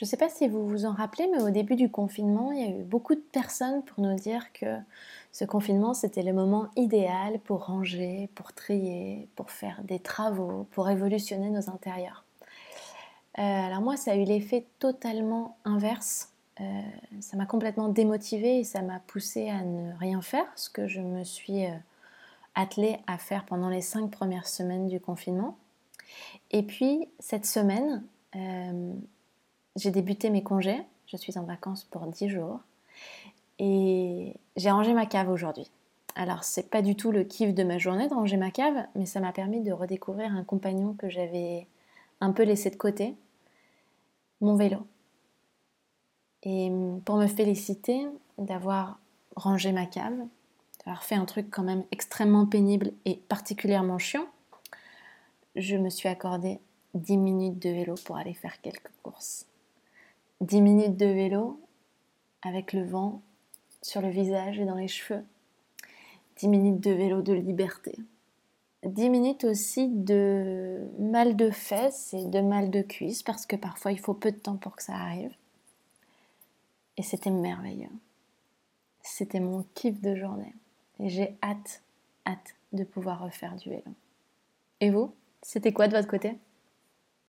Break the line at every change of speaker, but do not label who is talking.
Je ne sais pas si vous vous en rappelez, mais au début du confinement, il y a eu beaucoup de personnes pour nous dire que ce confinement, c'était le moment idéal pour ranger, pour trier, pour faire des travaux, pour révolutionner nos intérieurs. Euh, alors moi, ça a eu l'effet totalement inverse. Euh, ça m'a complètement démotivée et ça m'a poussée à ne rien faire, ce que je me suis euh, attelée à faire pendant les cinq premières semaines du confinement. Et puis, cette semaine, j'ai débuté mes congés. Je suis en vacances pour dix jours. Et j'ai rangé ma cave aujourd'hui. Alors, c'est pas du tout le kiff de ma journée de ranger ma cave, mais ça m'a permis de redécouvrir un compagnon que j'avais un peu laissé de côté, mon vélo. Et pour me féliciter d'avoir rangé ma cave, d'avoir fait un truc quand même extrêmement pénible et particulièrement chiant, je me suis accordé 10 minutes de vélo pour aller faire quelques courses. 10 minutes de vélo avec le vent sur le visage et dans les cheveux. 10 minutes de vélo de liberté. 10 minutes aussi de mal de fesses et de mal de cuisses parce que parfois il faut peu de temps pour que ça arrive. Et c'était merveilleux. C'était mon kiff de journée. Et j'ai hâte, hâte de pouvoir refaire du vélo. Et vous, c'était quoi de votre côté?